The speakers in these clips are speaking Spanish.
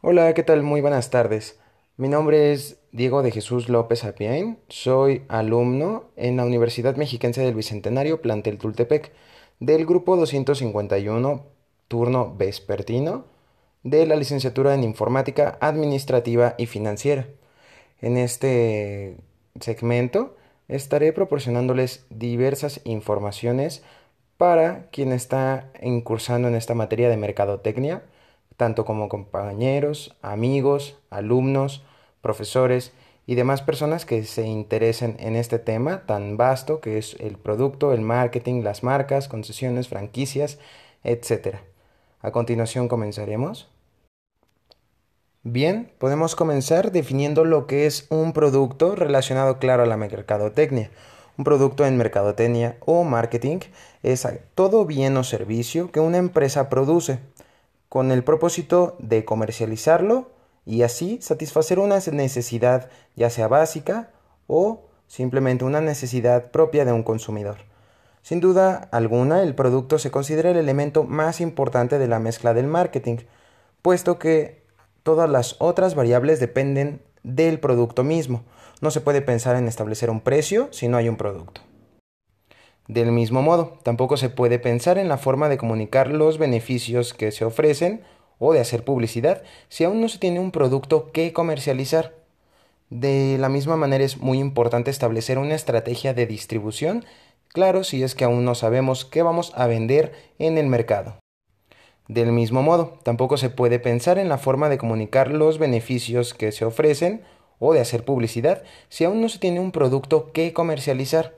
Hola, ¿qué tal? Muy buenas tardes. Mi nombre es Diego de Jesús López Apiain. Soy alumno en la Universidad Mexiquense del Bicentenario, plantel Tultepec, del grupo 251, turno vespertino, de la licenciatura en Informática Administrativa y Financiera. En este segmento estaré proporcionándoles diversas informaciones para quien está incursando en esta materia de mercadotecnia tanto como compañeros, amigos, alumnos, profesores y demás personas que se interesen en este tema tan vasto que es el producto, el marketing, las marcas, concesiones, franquicias, etc. A continuación comenzaremos. Bien, podemos comenzar definiendo lo que es un producto relacionado claro a la mercadotecnia. Un producto en mercadotecnia o marketing es todo bien o servicio que una empresa produce con el propósito de comercializarlo y así satisfacer una necesidad ya sea básica o simplemente una necesidad propia de un consumidor. Sin duda alguna, el producto se considera el elemento más importante de la mezcla del marketing, puesto que todas las otras variables dependen del producto mismo. No se puede pensar en establecer un precio si no hay un producto. Del mismo modo, tampoco se puede pensar en la forma de comunicar los beneficios que se ofrecen o de hacer publicidad si aún no se tiene un producto que comercializar. De la misma manera es muy importante establecer una estrategia de distribución, claro si es que aún no sabemos qué vamos a vender en el mercado. Del mismo modo, tampoco se puede pensar en la forma de comunicar los beneficios que se ofrecen o de hacer publicidad si aún no se tiene un producto que comercializar.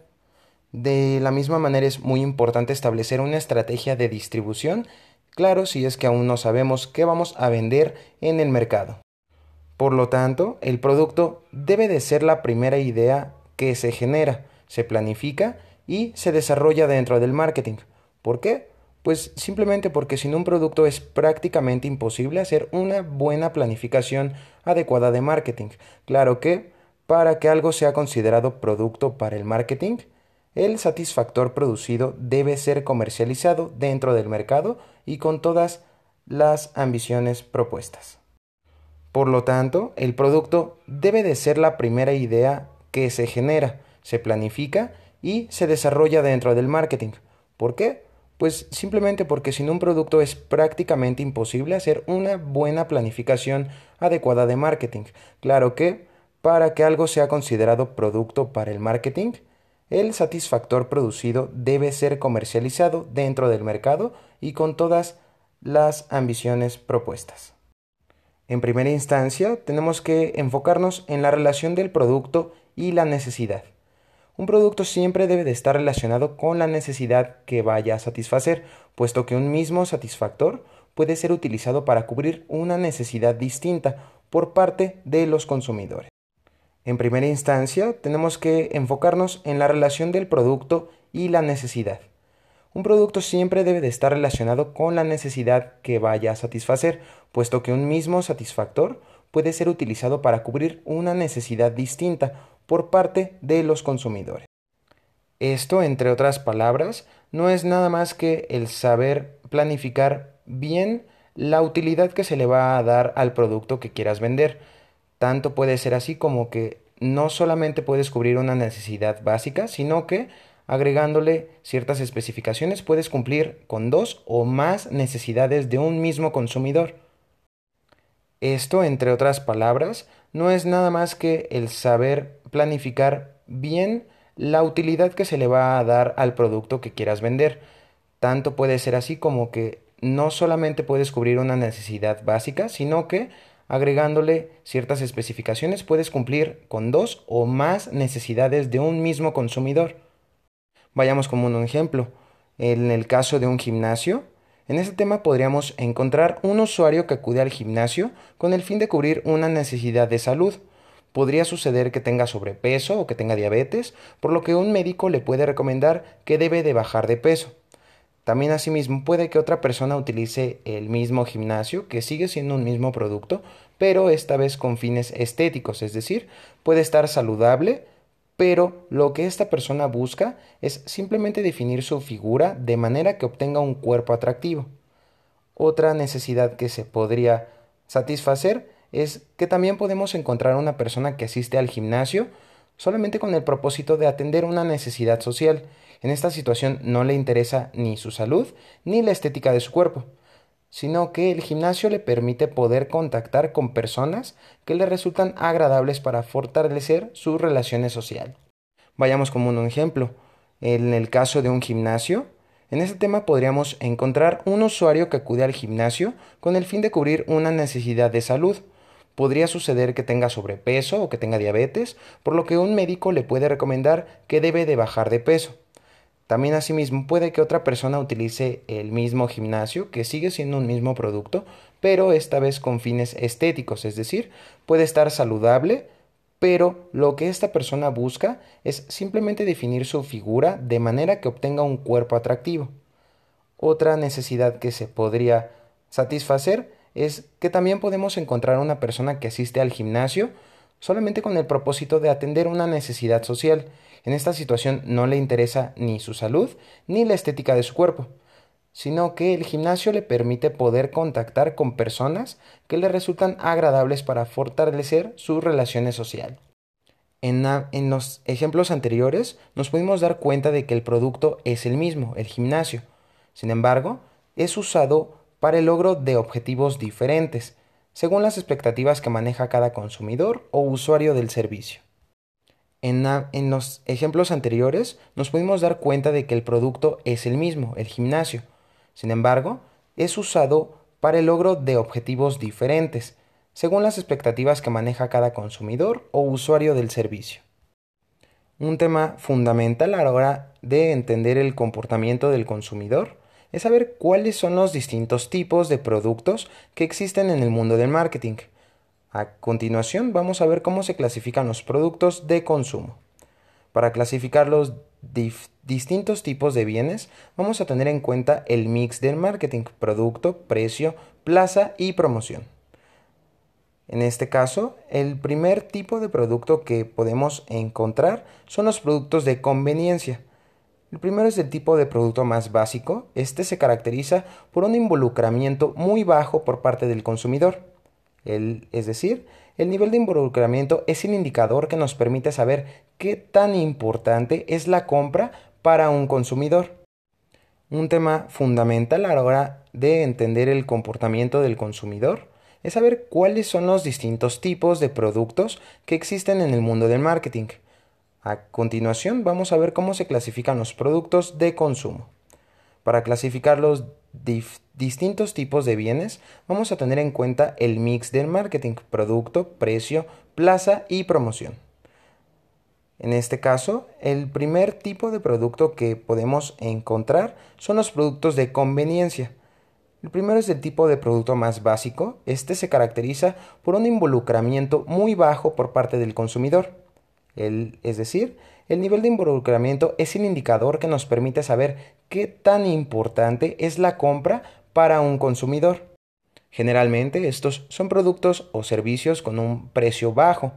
De la misma manera es muy importante establecer una estrategia de distribución, claro si es que aún no sabemos qué vamos a vender en el mercado. Por lo tanto, el producto debe de ser la primera idea que se genera, se planifica y se desarrolla dentro del marketing. ¿Por qué? Pues simplemente porque sin un producto es prácticamente imposible hacer una buena planificación adecuada de marketing. Claro que, para que algo sea considerado producto para el marketing, el satisfactor producido debe ser comercializado dentro del mercado y con todas las ambiciones propuestas. Por lo tanto, el producto debe de ser la primera idea que se genera, se planifica y se desarrolla dentro del marketing. ¿Por qué? Pues simplemente porque sin un producto es prácticamente imposible hacer una buena planificación adecuada de marketing. Claro que, para que algo sea considerado producto para el marketing, el satisfactor producido debe ser comercializado dentro del mercado y con todas las ambiciones propuestas. En primera instancia, tenemos que enfocarnos en la relación del producto y la necesidad. Un producto siempre debe de estar relacionado con la necesidad que vaya a satisfacer, puesto que un mismo satisfactor puede ser utilizado para cubrir una necesidad distinta por parte de los consumidores. En primera instancia, tenemos que enfocarnos en la relación del producto y la necesidad. Un producto siempre debe de estar relacionado con la necesidad que vaya a satisfacer, puesto que un mismo satisfactor puede ser utilizado para cubrir una necesidad distinta por parte de los consumidores. Esto, entre otras palabras, no es nada más que el saber planificar bien la utilidad que se le va a dar al producto que quieras vender, tanto puede ser así como que no solamente puedes cubrir una necesidad básica, sino que agregándole ciertas especificaciones puedes cumplir con dos o más necesidades de un mismo consumidor. Esto, entre otras palabras, no es nada más que el saber planificar bien la utilidad que se le va a dar al producto que quieras vender. Tanto puede ser así como que no solamente puedes cubrir una necesidad básica, sino que agregándole ciertas especificaciones puedes cumplir con dos o más necesidades de un mismo consumidor. Vayamos como un ejemplo. En el caso de un gimnasio, en este tema podríamos encontrar un usuario que acude al gimnasio con el fin de cubrir una necesidad de salud. Podría suceder que tenga sobrepeso o que tenga diabetes, por lo que un médico le puede recomendar que debe de bajar de peso. También asimismo puede que otra persona utilice el mismo gimnasio, que sigue siendo un mismo producto, pero esta vez con fines estéticos, es decir, puede estar saludable, pero lo que esta persona busca es simplemente definir su figura de manera que obtenga un cuerpo atractivo. Otra necesidad que se podría Satisfacer es que también podemos encontrar una persona que asiste al gimnasio solamente con el propósito de atender una necesidad social. En esta situación no le interesa ni su salud ni la estética de su cuerpo, sino que el gimnasio le permite poder contactar con personas que le resultan agradables para fortalecer sus relaciones sociales. Vayamos como un ejemplo. En el caso de un gimnasio, en este tema podríamos encontrar un usuario que acude al gimnasio con el fin de cubrir una necesidad de salud. Podría suceder que tenga sobrepeso o que tenga diabetes, por lo que un médico le puede recomendar que debe de bajar de peso. También asimismo puede que otra persona utilice el mismo gimnasio, que sigue siendo un mismo producto, pero esta vez con fines estéticos, es decir, puede estar saludable, pero lo que esta persona busca es simplemente definir su figura de manera que obtenga un cuerpo atractivo. Otra necesidad que se podría satisfacer es que también podemos encontrar una persona que asiste al gimnasio solamente con el propósito de atender una necesidad social, en esta situación no le interesa ni su salud ni la estética de su cuerpo, sino que el gimnasio le permite poder contactar con personas que le resultan agradables para fortalecer sus relaciones sociales. En, en, los ejemplos anteriores nos pudimos dar cuenta de que el producto es el mismo, el gimnasio. Sin embargo, es usado para el logro de objetivos diferentes, según las expectativas que maneja cada consumidor o usuario del servicio. En, los ejemplos anteriores nos pudimos dar cuenta de que el producto es el mismo, el gimnasio. Sin embargo, es usado para el logro de objetivos diferentes, según las expectativas que maneja cada consumidor o usuario del servicio. Un tema fundamental a la hora de entender el comportamiento del consumidor es saber cuáles son los distintos tipos de productos que existen en el mundo del marketing a continuación vamos a ver cómo se clasifican los productos de consumo. Para clasificar los distintos tipos de bienes vamos a tener en cuenta el mix del marketing, producto, precio, plaza y promoción. En este caso, el primer tipo de producto que podemos encontrar son los productos de conveniencia. El primero es el tipo de producto más básico. Este se caracteriza por un involucramiento muy bajo por parte del consumidor es decir, el nivel de involucramiento es el indicador que nos permite saber qué tan importante es la compra para un consumidor. Un tema fundamental a la hora de entender el comportamiento del consumidor es saber cuáles son los distintos tipos de productos que existen en el mundo del marketing. A continuación vamos a ver cómo se clasifican los productos de consumo. Para clasificar los distintos tipos de bienes, vamos a tener en cuenta el mix del marketing, producto, precio, plaza y promoción. En este caso, el primer tipo de producto que podemos encontrar son los productos de conveniencia. El primero es el tipo de producto más básico. Este se caracteriza por un involucramiento muy bajo por parte del consumidor. es decir, el nivel de involucramiento es el indicador que nos permite saber qué tan importante es la compra para un consumidor. Generalmente estos son productos o servicios con un precio bajo,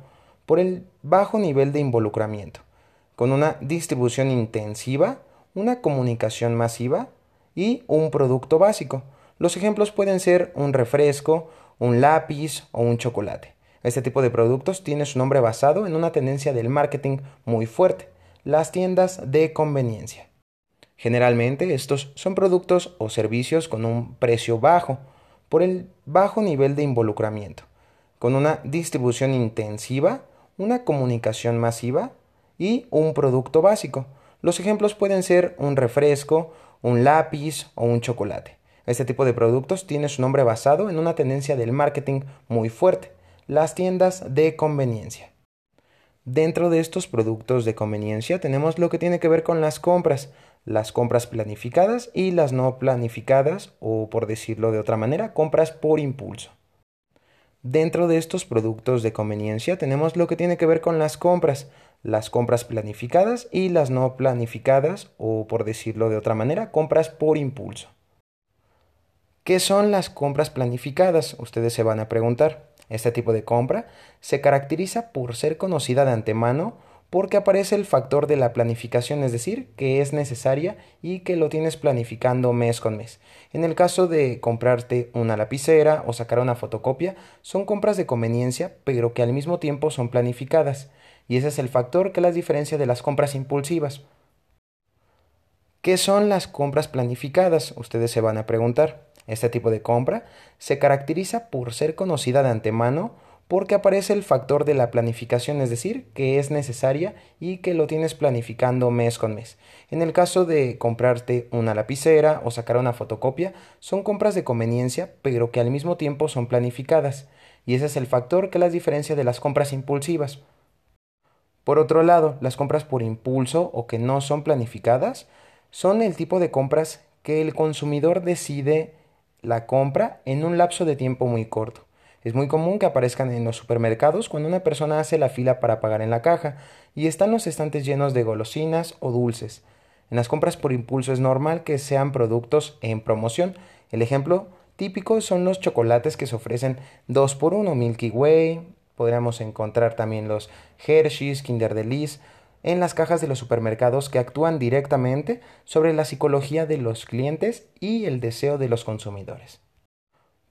por el bajo nivel de involucramiento, con una distribución intensiva, una comunicación masiva y un producto básico. Los ejemplos pueden ser un refresco, un lápiz o un chocolate. Este tipo de productos tiene su nombre basado en una tendencia del marketing muy fuerte, las tiendas de conveniencia. Generalmente estos son productos o servicios con un precio bajo, por el bajo nivel de involucramiento, con una distribución intensiva, una comunicación masiva y un producto básico. Los ejemplos pueden ser un refresco, un lápiz o un chocolate. Este tipo de productos tiene su nombre basado en una tendencia del marketing muy fuerte, las tiendas de conveniencia. Dentro de estos productos de conveniencia tenemos lo que tiene que ver con las compras, las compras planificadas y las no planificadas o por decirlo de otra manera, compras por impulso. Dentro de estos productos de conveniencia tenemos lo que tiene que ver con las compras, las compras planificadas y las no planificadas o por decirlo de otra manera, compras por impulso. ¿Qué son las compras planificadas? Ustedes se van a preguntar. Este tipo de compra se caracteriza por ser conocida de antemano porque aparece el factor de la planificación, es decir, que es necesaria y que lo tienes planificando mes con mes. En el caso de comprarte una lapicera o sacar una fotocopia, son compras de conveniencia, pero que al mismo tiempo son planificadas, y ese es el factor que las diferencia de las compras impulsivas. ¿Qué son las compras planificadas? Ustedes se van a preguntar. Este tipo de compra se caracteriza por ser conocida de antemano porque aparece el factor de la planificación, es decir, que es necesaria y que lo tienes planificando mes con mes. En el caso de comprarte una lapicera o sacar una fotocopia, son compras de conveniencia, pero que al mismo tiempo son planificadas, y ese es el factor que las diferencia de las compras impulsivas. Por otro lado, las compras por impulso o que no son planificadas son el tipo de compras que el consumidor decide la compra en un lapso de tiempo muy corto. Es muy común que aparezcan en los supermercados cuando una persona hace la fila para pagar en la caja y están los estantes llenos de golosinas o dulces. En las compras por impulso es normal que sean productos en promoción. El ejemplo típico son los chocolates que se ofrecen 2 por 1 Milky Way. Podríamos encontrar también los Hershey's, Kinder Delice en las cajas de los supermercados que actúan directamente sobre la psicología de los clientes y el deseo de los consumidores.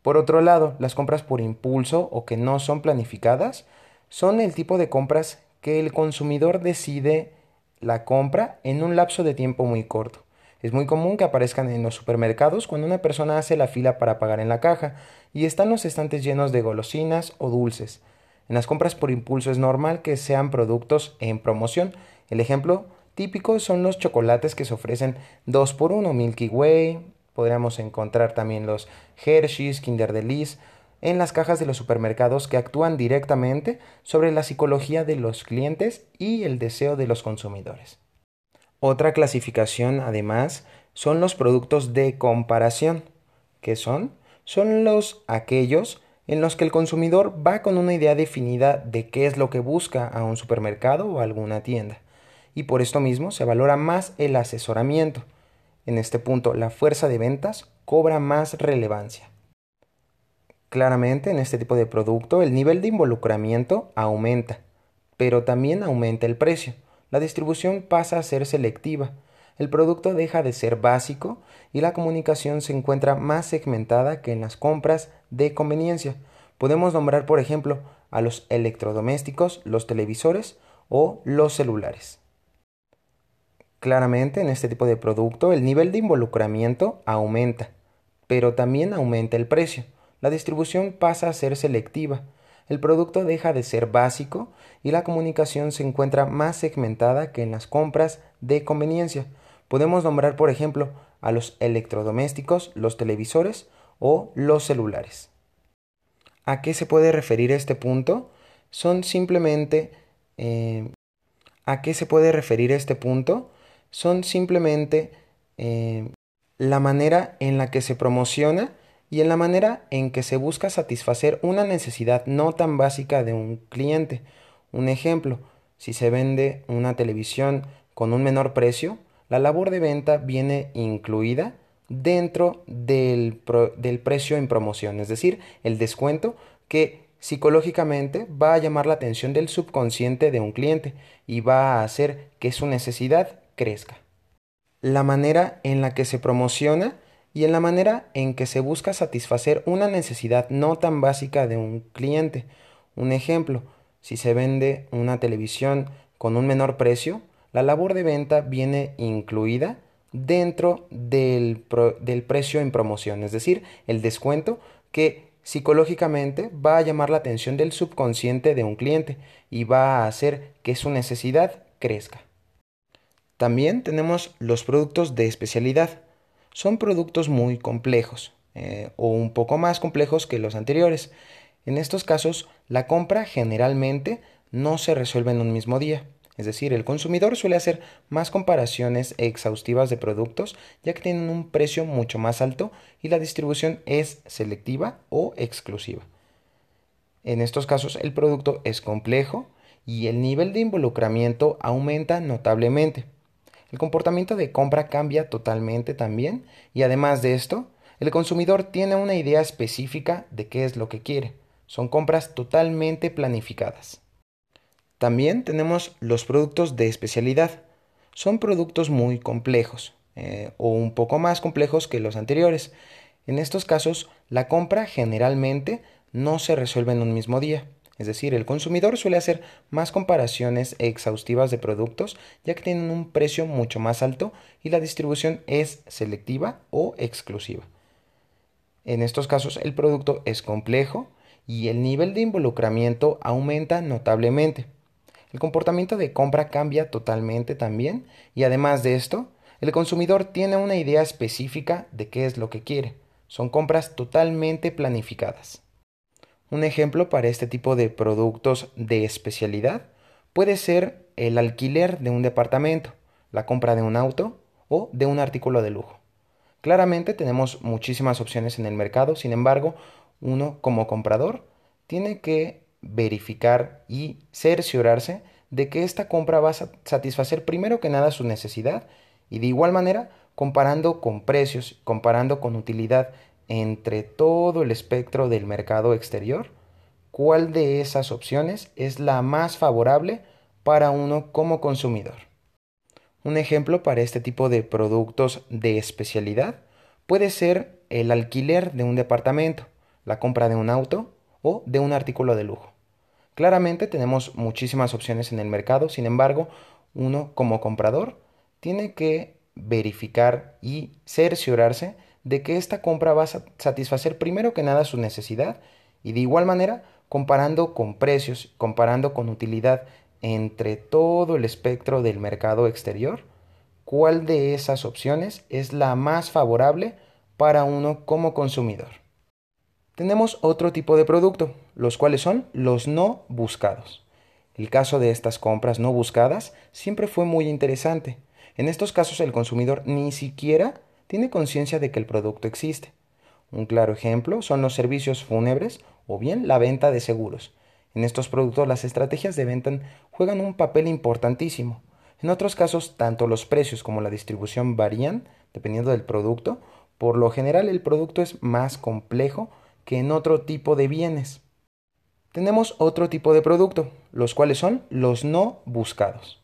Por otro lado, las compras por impulso o que no son planificadas son el tipo de compras que el consumidor decide la compra en un lapso de tiempo muy corto. Es muy común que aparezcan en los supermercados cuando una persona hace la fila para pagar en la caja y están los estantes llenos de golosinas o dulces. En las compras por impulso es normal que sean productos en promoción. El ejemplo típico son los chocolates que se ofrecen 2 por 1 Milky Way, Podríamos encontrar también los Hershey's, Kinder Delice en las cajas de los supermercados que actúan directamente sobre la psicología de los clientes y el deseo de los consumidores. Otra clasificación, además, son los productos de comparación. ¿Qué son? Son los aquellos en los que el consumidor va con una idea definida de qué es lo que busca a un supermercado o alguna tienda. Y por esto mismo se valora más el asesoramiento, en este punto, la fuerza de ventas cobra más relevancia. Claramente, en este tipo de producto, el nivel de involucramiento aumenta, pero también aumenta el precio. La distribución pasa a ser selectiva, el producto deja de ser básico y la comunicación se encuentra más segmentada que en las compras de conveniencia. Podemos nombrar, por ejemplo, a los electrodomésticos, los televisores o los celulares. Claramente en este tipo de producto el nivel de involucramiento aumenta, pero también aumenta el precio. La distribución pasa a ser selectiva, el producto deja de ser básico y la comunicación se encuentra más segmentada que en las compras de conveniencia. Podemos nombrar, por ejemplo, a los electrodomésticos, los televisores o los celulares. ¿A qué se puede referir este punto? Son simplemente... Eh, ¿A qué se puede referir este punto? Son simplemente eh, la manera en la que se promociona y en la manera en que se busca satisfacer una necesidad no tan básica de un cliente. Un ejemplo, si se vende una televisión con un menor precio, la labor de venta viene incluida dentro del, del, precio en promoción, es decir, el descuento que psicológicamente va a llamar la atención del subconsciente de un cliente y va a hacer que su necesidad crezca. La manera en la que se promociona y en la manera en que se busca satisfacer una necesidad no tan básica de un cliente. Un ejemplo, si se vende una televisión con un menor precio, la labor de venta viene incluida dentro del, del, precio en promoción, es decir, el descuento que psicológicamente va a llamar la atención del subconsciente de un cliente y va a hacer que su necesidad crezca. También tenemos los productos de especialidad. Son productos muy complejos eh, o un poco más complejos que los anteriores. En estos casos, la compra generalmente no se resuelve en un mismo día. Es decir, el consumidor suele hacer más comparaciones exhaustivas de productos ya que tienen un precio mucho más alto y la distribución es selectiva o exclusiva. En estos casos el producto es complejo y el nivel de involucramiento aumenta notablemente. El comportamiento de compra cambia totalmente también y además de esto, el consumidor tiene una idea específica de qué es lo que quiere. Son compras totalmente planificadas. También tenemos los productos de especialidad. Son productos muy complejos eh, o un poco más complejos que los anteriores. En estos casos, la compra generalmente no se resuelve en un mismo día. Es decir, el consumidor suele hacer más comparaciones exhaustivas de productos ya que tienen un precio mucho más alto y la distribución es selectiva o exclusiva. En estos casos el producto es complejo y el nivel de involucramiento aumenta notablemente. El comportamiento de compra cambia totalmente también y además de esto, el consumidor tiene una idea específica de qué es lo que quiere. Son compras totalmente planificadas. Un ejemplo para este tipo de productos de especialidad puede ser el alquiler de un departamento, la compra de un auto o de un artículo de lujo. Claramente tenemos muchísimas opciones en el mercado, sin embargo, uno como comprador tiene que verificar y cerciorarse de que esta compra va a satisfacer primero que nada su necesidad y de igual manera comparando con precios, comparando con utilidad entre todo el espectro del mercado exterior, cuál de esas opciones es la más favorable para uno como consumidor. Un ejemplo para este tipo de productos de especialidad puede ser el alquiler de un departamento, la compra de un auto o de un artículo de lujo. Claramente tenemos muchísimas opciones en el mercado, sin embargo, uno como comprador tiene que verificar y cerciorarse de que esta compra va a satisfacer primero que nada su necesidad y de igual manera comparando con precios, comparando con utilidad entre todo el espectro del mercado exterior, cuál de esas opciones es la más favorable para uno como consumidor. Tenemos otro tipo de producto, los cuales son los no buscados. El caso de estas compras no buscadas siempre fue muy interesante. En estos casos el consumidor ni siquiera tiene conciencia de que el producto existe. Un claro ejemplo son los servicios fúnebres o bien la venta de seguros. En estos productos las estrategias de venta juegan un papel importantísimo. En otros casos, tanto los precios como la distribución varían dependiendo del producto. Por lo general, el producto es más complejo que en otro tipo de bienes. Tenemos otro tipo de producto, los cuales son los no buscados.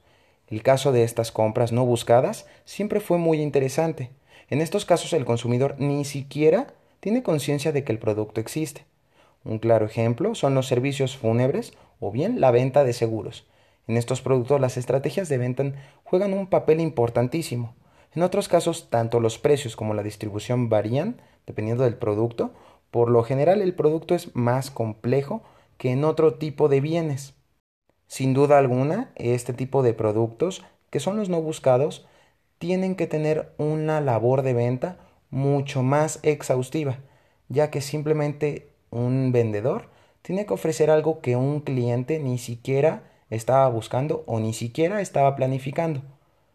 El caso de estas compras no buscadas siempre fue muy interesante. En estos casos el consumidor ni siquiera tiene conciencia de que el producto existe. Un claro ejemplo son los servicios fúnebres o bien la venta de seguros. En estos productos las estrategias de venta juegan un papel importantísimo. En otros casos, tanto los precios como la distribución varían dependiendo del producto por lo general el producto es más complejo que en otro tipo de bienes. Sin duda alguna, este tipo de productos, que son los no buscados, tienen que tener una labor de venta mucho más exhaustiva, ya que simplemente un vendedor tiene que ofrecer algo que un cliente ni siquiera estaba buscando o ni siquiera estaba planificando.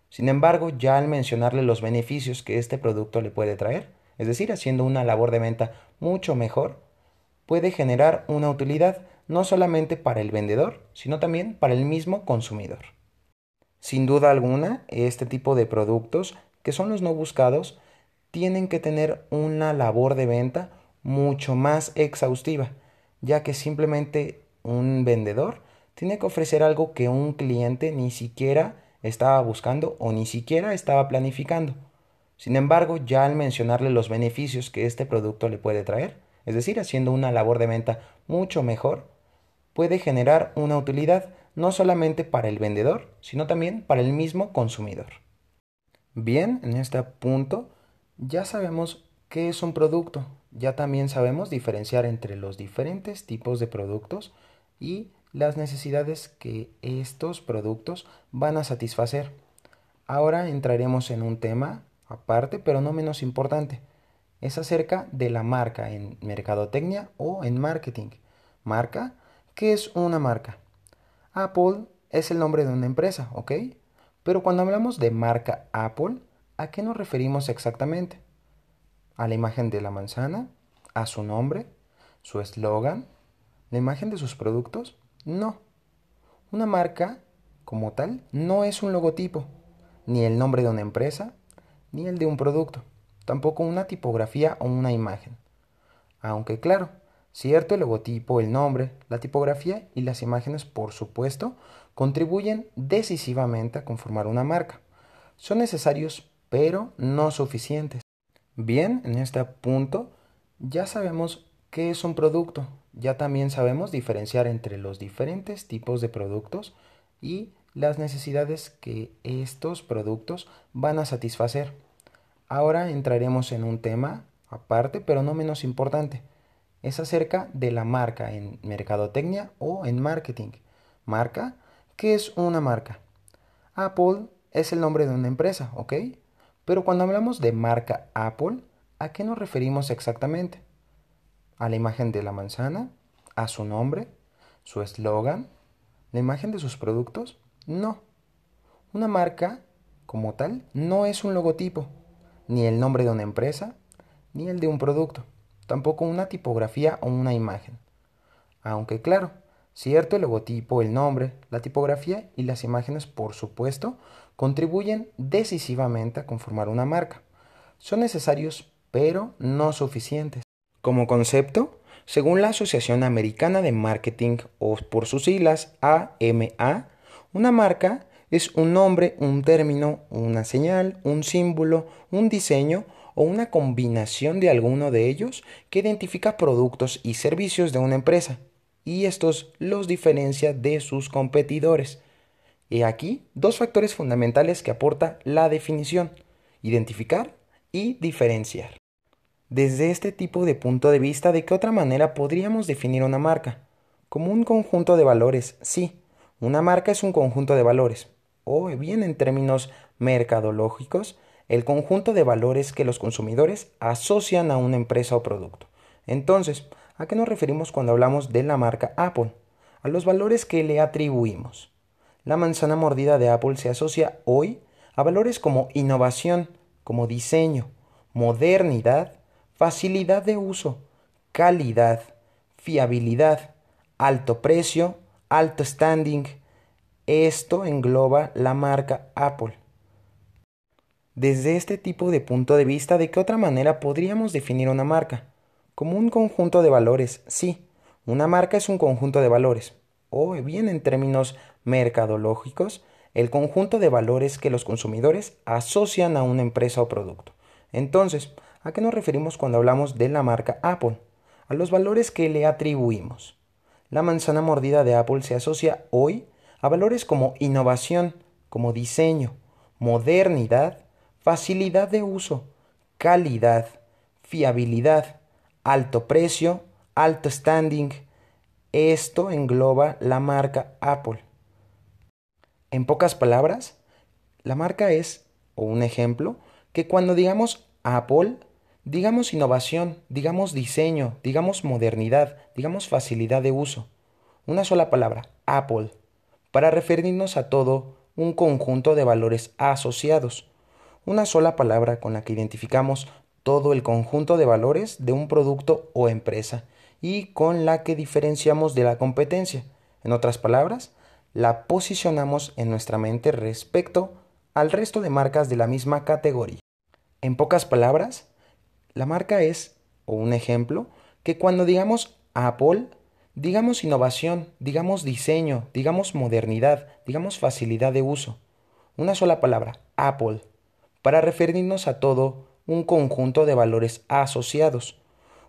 Sin embargo, ya al mencionarle los beneficios que este producto le puede traer, es decir, haciendo una labor de venta mucho mejor, puede generar una utilidad no solamente para el vendedor, sino también para el mismo consumidor. Sin duda alguna, este tipo de productos, que son los no buscados, tienen que tener una labor de venta mucho más exhaustiva, ya que simplemente un vendedor tiene que ofrecer algo que un cliente ni siquiera estaba buscando o ni siquiera estaba planificando. Sin embargo, ya al mencionarle los beneficios que este producto le puede traer, es decir, haciendo una labor de venta mucho mejor, puede generar una utilidad no solamente para el vendedor, sino también para el mismo consumidor. Bien, en este punto ya sabemos qué es un producto, ya también sabemos diferenciar entre los diferentes tipos de productos y las necesidades que estos productos van a satisfacer. Ahora entraremos en un tema aparte, pero no menos importante. Es acerca de la marca en mercadotecnia o en marketing. Marca, ¿qué es una marca? Apple es el nombre de una empresa, ¿ok? Pero cuando hablamos de marca Apple, ¿a qué nos referimos exactamente? ¿A la imagen de la manzana? ¿A su nombre? ¿Su eslogan? ¿La imagen de sus productos? No. Una marca, como tal, no es un logotipo, ni el nombre de una empresa, ni el de un producto, tampoco una tipografía o una imagen. Aunque claro, Cierto, el logotipo, el nombre, la tipografía y las imágenes, por supuesto, contribuyen decisivamente a conformar una marca. Son necesarios, pero no suficientes. Bien, en este punto ya sabemos qué es un producto. Ya también sabemos diferenciar entre los diferentes tipos de productos y las necesidades que estos productos van a satisfacer. Ahora entraremos en un tema aparte, pero no menos importante. Es acerca de la marca en mercadotecnia o en marketing. Marca, ¿qué es una marca? Apple es el nombre de una empresa, ¿ok? Pero cuando hablamos de marca Apple, ¿a qué nos referimos exactamente? ¿A la imagen de la manzana? ¿A su nombre? ¿Su eslogan? ¿La imagen de sus productos? No. Una marca, como tal, no es un logotipo, ni el nombre de una empresa, ni el de un producto, tampoco una tipografía o una imagen. Aunque claro, cierto el logotipo, el nombre, la tipografía y las imágenes, por supuesto, contribuyen decisivamente a conformar una marca. Son necesarios, pero no suficientes. Como concepto, según la Asociación Americana de Marketing o por sus siglas AMA, una marca es un nombre, un término, una señal, un símbolo, un diseño o una combinación de alguno de ellos que identifica productos y servicios de una empresa y estos los diferencia de sus competidores. Y aquí dos factores fundamentales que aporta la definición, identificar y diferenciar. Desde este tipo de punto de vista, ¿de qué otra manera podríamos definir una marca? Como un conjunto de valores, sí. Una marca es un conjunto de valores, o bien en términos mercadológicos, el conjunto de valores que los consumidores asocian a una empresa o producto. Entonces, ¿a qué nos referimos cuando hablamos de la marca Apple? A los valores que le atribuimos. La manzana mordida de Apple se asocia hoy a valores como innovación, como diseño, modernidad, facilidad de uso, calidad, fiabilidad, alto precio, alto standing. Esto engloba la marca Apple. Desde este tipo de punto de vista, ¿de qué otra manera podríamos definir una marca? Como un conjunto de valores, sí. Una marca es un conjunto de valores, o bien en términos mercadológicos, el conjunto de valores que los consumidores asocian a una empresa o producto. Entonces, ¿a qué nos referimos cuando hablamos de la marca Apple? A los valores que le atribuimos. La manzana mordida de Apple se asocia hoy a valores como innovación, como diseño, modernidad, facilidad de uso, calidad, fiabilidad, alto precio, alto standing. Esto engloba la marca Apple. En pocas palabras, la marca es, o un ejemplo, que cuando digamos Apple, digamos innovación, digamos diseño, digamos modernidad, digamos facilidad de uso. Una sola palabra, Apple, para referirnos a todo un conjunto de valores asociados. Una sola palabra con la que identificamos todo el conjunto de valores de un producto o empresa y con la que diferenciamos de la competencia. En otras palabras, la posicionamos en nuestra mente respecto al resto de marcas de la misma categoría. En pocas palabras, la marca es, o un ejemplo, que cuando digamos Apple, digamos innovación, digamos diseño, digamos modernidad, digamos facilidad de uso. Una sola palabra, Apple, para referirnos a todo un conjunto de valores asociados.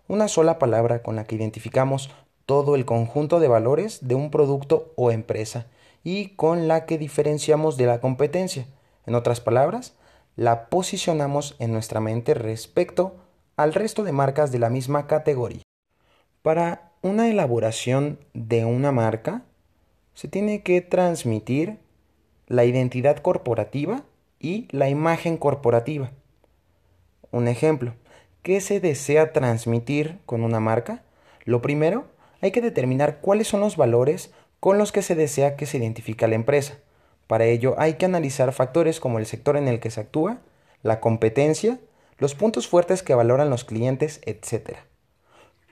Una sola palabra con la que identificamos todo el conjunto de valores de un producto o empresa y con la que diferenciamos de la competencia. En otras palabras, la posicionamos en nuestra mente respecto al resto de marcas de la misma categoría. Para una elaboración de una marca, se tiene que transmitir la identidad corporativa y la imagen corporativa. Un ejemplo, ¿qué se desea transmitir con una marca? Lo primero, hay que determinar cuáles son los valores con los que se desea que se identifique la empresa. Para ello hay que analizar factores como el sector en el que se actúa, la competencia, los puntos fuertes que valoran los clientes, etc.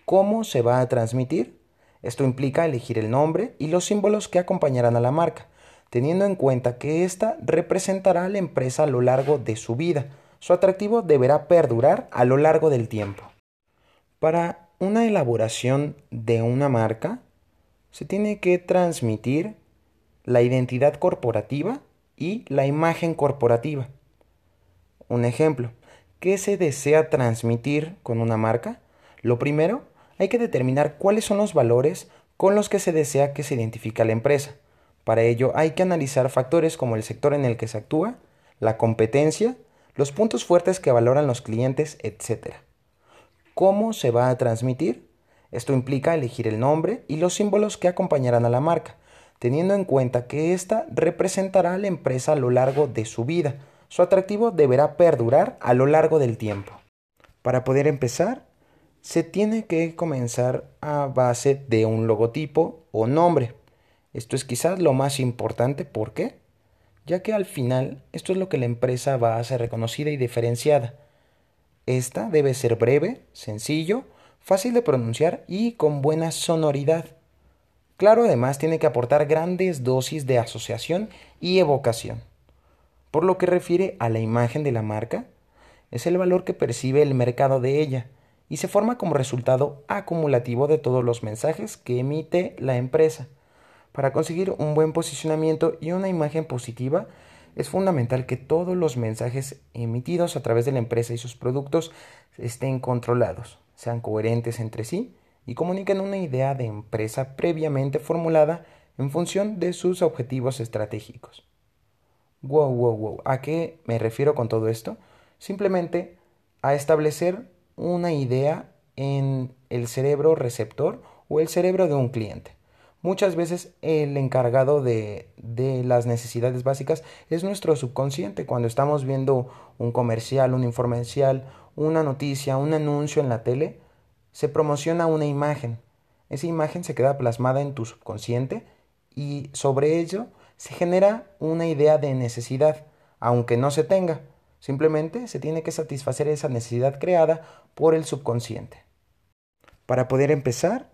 ¿Cómo se va a transmitir? Esto implica elegir el nombre y los símbolos que acompañarán a la marca, teniendo en cuenta que ésta representará a la empresa a lo largo de su vida. Su atractivo deberá perdurar a lo largo del tiempo. Para una elaboración de una marca, se tiene que transmitir la identidad corporativa y la imagen corporativa. Un ejemplo, ¿qué se desea transmitir con una marca? Lo primero, hay que determinar cuáles son los valores con los que se desea que se identifique la empresa. Para ello hay que analizar factores como el sector en el que se actúa, la competencia, los puntos fuertes que valoran los clientes, etc. ¿Cómo se va a transmitir? Esto implica elegir el nombre y los símbolos que acompañarán a la marca, teniendo en cuenta que ésta representará a la empresa a lo largo de su vida. Su atractivo deberá perdurar a lo largo del tiempo. Para poder empezar, se tiene que comenzar a base de un logotipo o nombre. Esto es quizás lo más importante, ¿por qué? Ya que al final esto es lo que la empresa va a ser reconocida y diferenciada. Esta debe ser breve, sencillo, fácil de pronunciar y con buena sonoridad. Claro, además tiene que aportar grandes dosis de asociación y evocación. Por lo que refiere a la imagen de la marca, es el valor que percibe el mercado de ella, y se forma como resultado acumulativo de todos los mensajes que emite la empresa. Para conseguir un buen posicionamiento y una imagen positiva, es fundamental que todos los mensajes emitidos a través de la empresa y sus productos estén controlados, sean coherentes entre sí y comuniquen una idea de empresa previamente formulada en función de sus objetivos estratégicos. Wow, wow, wow. ¿A qué me refiero con todo esto? Simplemente a establecer una idea en el cerebro receptor o el cerebro de un cliente. Muchas veces el encargado de, de, las necesidades básicas es nuestro subconsciente. Cuando estamos viendo un comercial, un informencial, una noticia, un anuncio en la tele, se promociona una imagen. Esa imagen se queda plasmada en tu subconsciente y sobre ello se genera una idea de necesidad, aunque no se tenga. Simplemente se tiene que satisfacer esa necesidad creada por el subconsciente. Para poder empezar,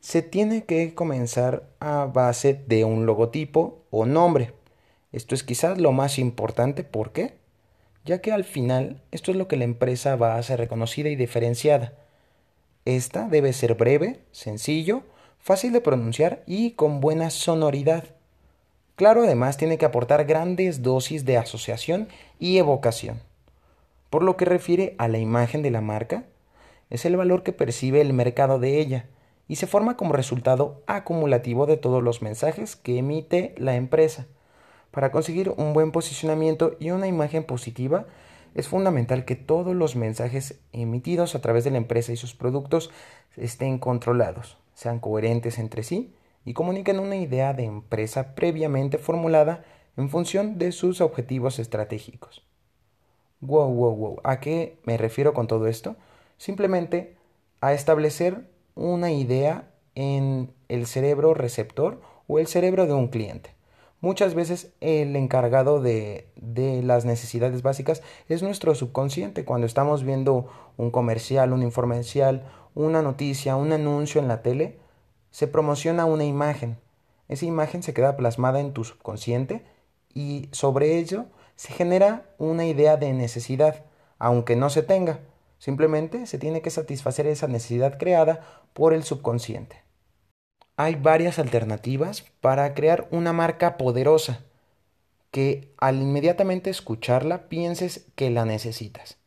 se tiene que comenzar a base de un logotipo o nombre. Esto es quizás lo más importante, ¿por qué? Ya que al final esto es lo que la empresa va a ser reconocida y diferenciada. Esta debe ser breve, sencillo, fácil de pronunciar y con buena sonoridad. Claro, además tiene que aportar grandes dosis de asociación y evocación. Por lo que refiere a la imagen de la marca, es el valor que percibe el mercado de ella y se forma como resultado acumulativo de todos los mensajes que emite la empresa. Para conseguir un buen posicionamiento y una imagen positiva, es fundamental que todos los mensajes emitidos a través de la empresa y sus productos estén controlados, sean coherentes entre sí y comuniquen una idea de empresa previamente formulada en función de sus objetivos estratégicos. Wow, wow, wow. ¿A qué me refiero con todo esto? Simplemente a establecer una idea en el cerebro receptor o el cerebro de un cliente. Muchas veces el encargado de, las necesidades básicas es nuestro subconsciente. Cuando estamos viendo un comercial, un informencial, una noticia, un anuncio en la tele, se promociona una imagen. Esa imagen se queda plasmada en tu subconsciente y sobre ello se genera una idea de necesidad, aunque no se tenga. Simplemente se tiene que satisfacer esa necesidad creada por el subconsciente. Hay varias alternativas para crear una marca poderosa que al inmediatamente escucharla pienses que la necesitas.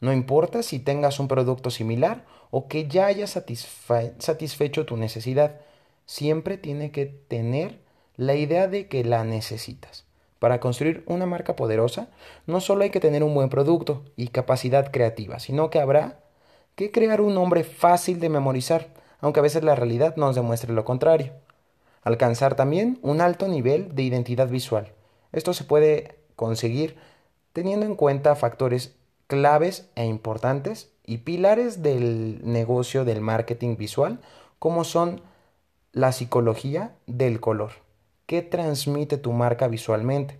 No importa si tengas un producto similar o que ya hayas satisfecho tu necesidad, siempre tiene que tener la idea de que la necesitas. Para construir una marca poderosa, no solo hay que tener un buen producto y capacidad creativa, sino que habrá que crear un nombre fácil de memorizar, aunque a veces la realidad nos demuestre lo contrario. Alcanzar también un alto nivel de identidad visual. Esto se puede conseguir teniendo en cuenta factores claves e importantes y pilares del negocio del marketing visual, como son la psicología del color. ¿Qué transmite tu marca visualmente?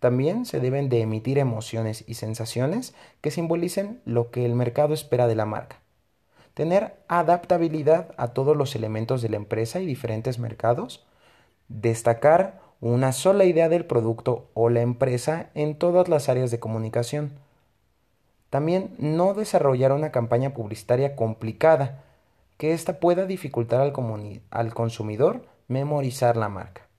También se deben de emitir emociones y sensaciones que simbolicen lo que el mercado espera de la marca. Tener adaptabilidad a todos los elementos de la empresa y diferentes mercados. Destacar una sola idea del producto o la empresa en todas las áreas de comunicación también no desarrollar una campaña publicitaria complicada que ésta pueda dificultar al, al consumidor memorizar la marca.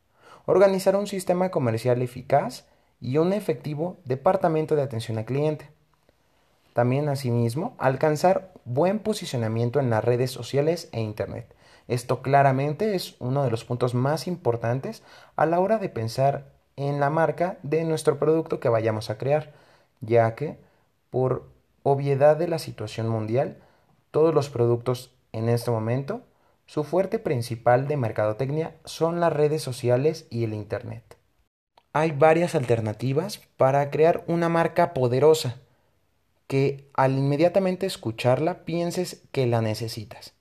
Organizar un sistema comercial eficaz y un efectivo departamento de atención al cliente. También, asimismo, alcanzar buen posicionamiento en las redes sociales e Internet. Esto claramente es uno de los puntos más importantes a la hora de pensar en la marca de nuestro producto que vayamos a crear, ya que, por obviedad de la situación mundial, todos los productos en este momento, su fuerte principal de mercadotecnia son las redes sociales y el Internet. Hay varias alternativas para crear una marca poderosa que al inmediatamente escucharla pienses que la necesitas.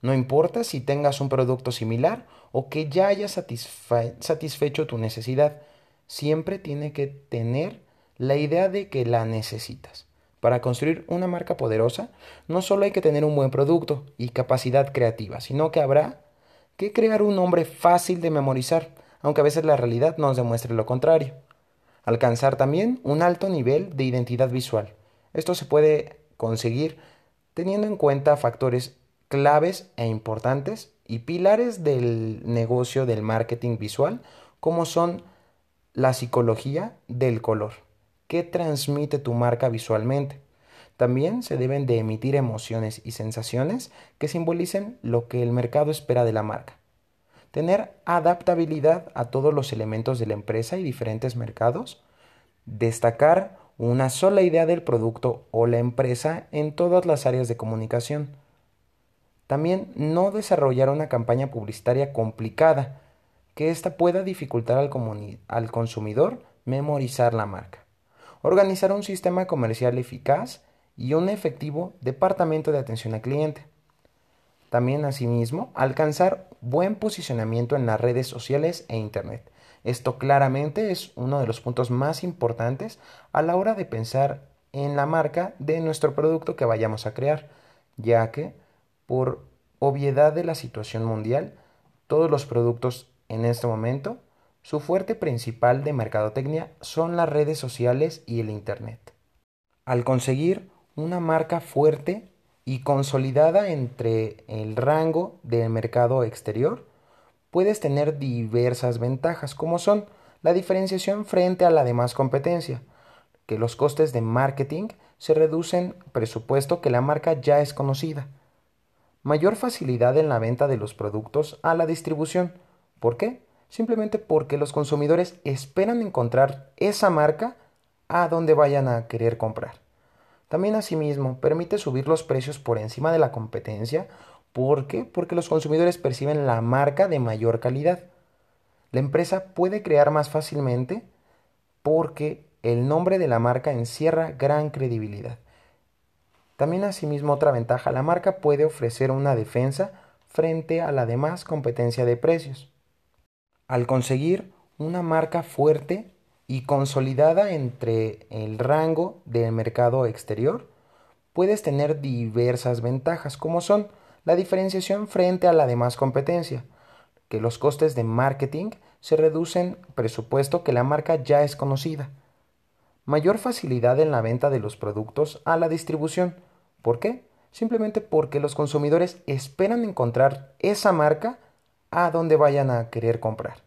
No importa si tengas un producto similar o que ya hayas satisfecho tu necesidad, siempre tiene que tener la idea de que la necesitas. Para construir una marca poderosa, no solo hay que tener un buen producto y capacidad creativa, sino que habrá que crear un nombre fácil de memorizar, aunque a veces la realidad nos demuestre lo contrario. Alcanzar también un alto nivel de identidad visual. Esto se puede conseguir teniendo en cuenta factores claves e importantes y pilares del negocio del marketing visual, como son la psicología del color. ¿Qué transmite tu marca visualmente? También se deben de emitir emociones y sensaciones que simbolicen lo que el mercado espera de la marca. Tener adaptabilidad a todos los elementos de la empresa y diferentes mercados. Destacar una sola idea del producto o la empresa en todas las áreas de comunicación. También no desarrollar una campaña publicitaria complicada, que ésta pueda dificultar al, al consumidor memorizar la marca. Organizar un sistema comercial eficaz y un efectivo departamento de atención al cliente. También, asimismo, alcanzar buen posicionamiento en las redes sociales e Internet. Esto claramente es uno de los puntos más importantes a la hora de pensar en la marca de nuestro producto que vayamos a crear, ya que, por obviedad de la situación mundial, todos los productos en este momento, su fuerte principal de mercadotecnia son las redes sociales y el Internet. Al conseguir una marca fuerte y consolidada entre el rango del mercado exterior, puedes tener diversas ventajas, como son la diferenciación frente a la demás competencia, que los costes de marketing se reducen presupuesto que la marca ya es conocida, mayor facilidad en la venta de los productos a la distribución. ¿Por qué? Simplemente porque los consumidores esperan encontrar esa marca a donde vayan a querer comprar. También asimismo permite subir los precios por encima de la competencia. ¿Por qué? Porque los consumidores perciben la marca de mayor calidad. La empresa puede crear más fácilmente porque el nombre de la marca encierra gran credibilidad. También asimismo otra ventaja, la marca puede ofrecer una defensa frente a la demás competencia de precios. Al conseguir una marca fuerte y consolidada entre el rango del mercado exterior, puedes tener diversas ventajas, como son la diferenciación frente a la demás competencia, que los costes de marketing se reducen presupuesto que la marca ya es conocida, mayor facilidad en la venta de los productos a la distribución. ¿Por qué? Simplemente porque los consumidores esperan encontrar esa marca a donde vayan a querer comprar.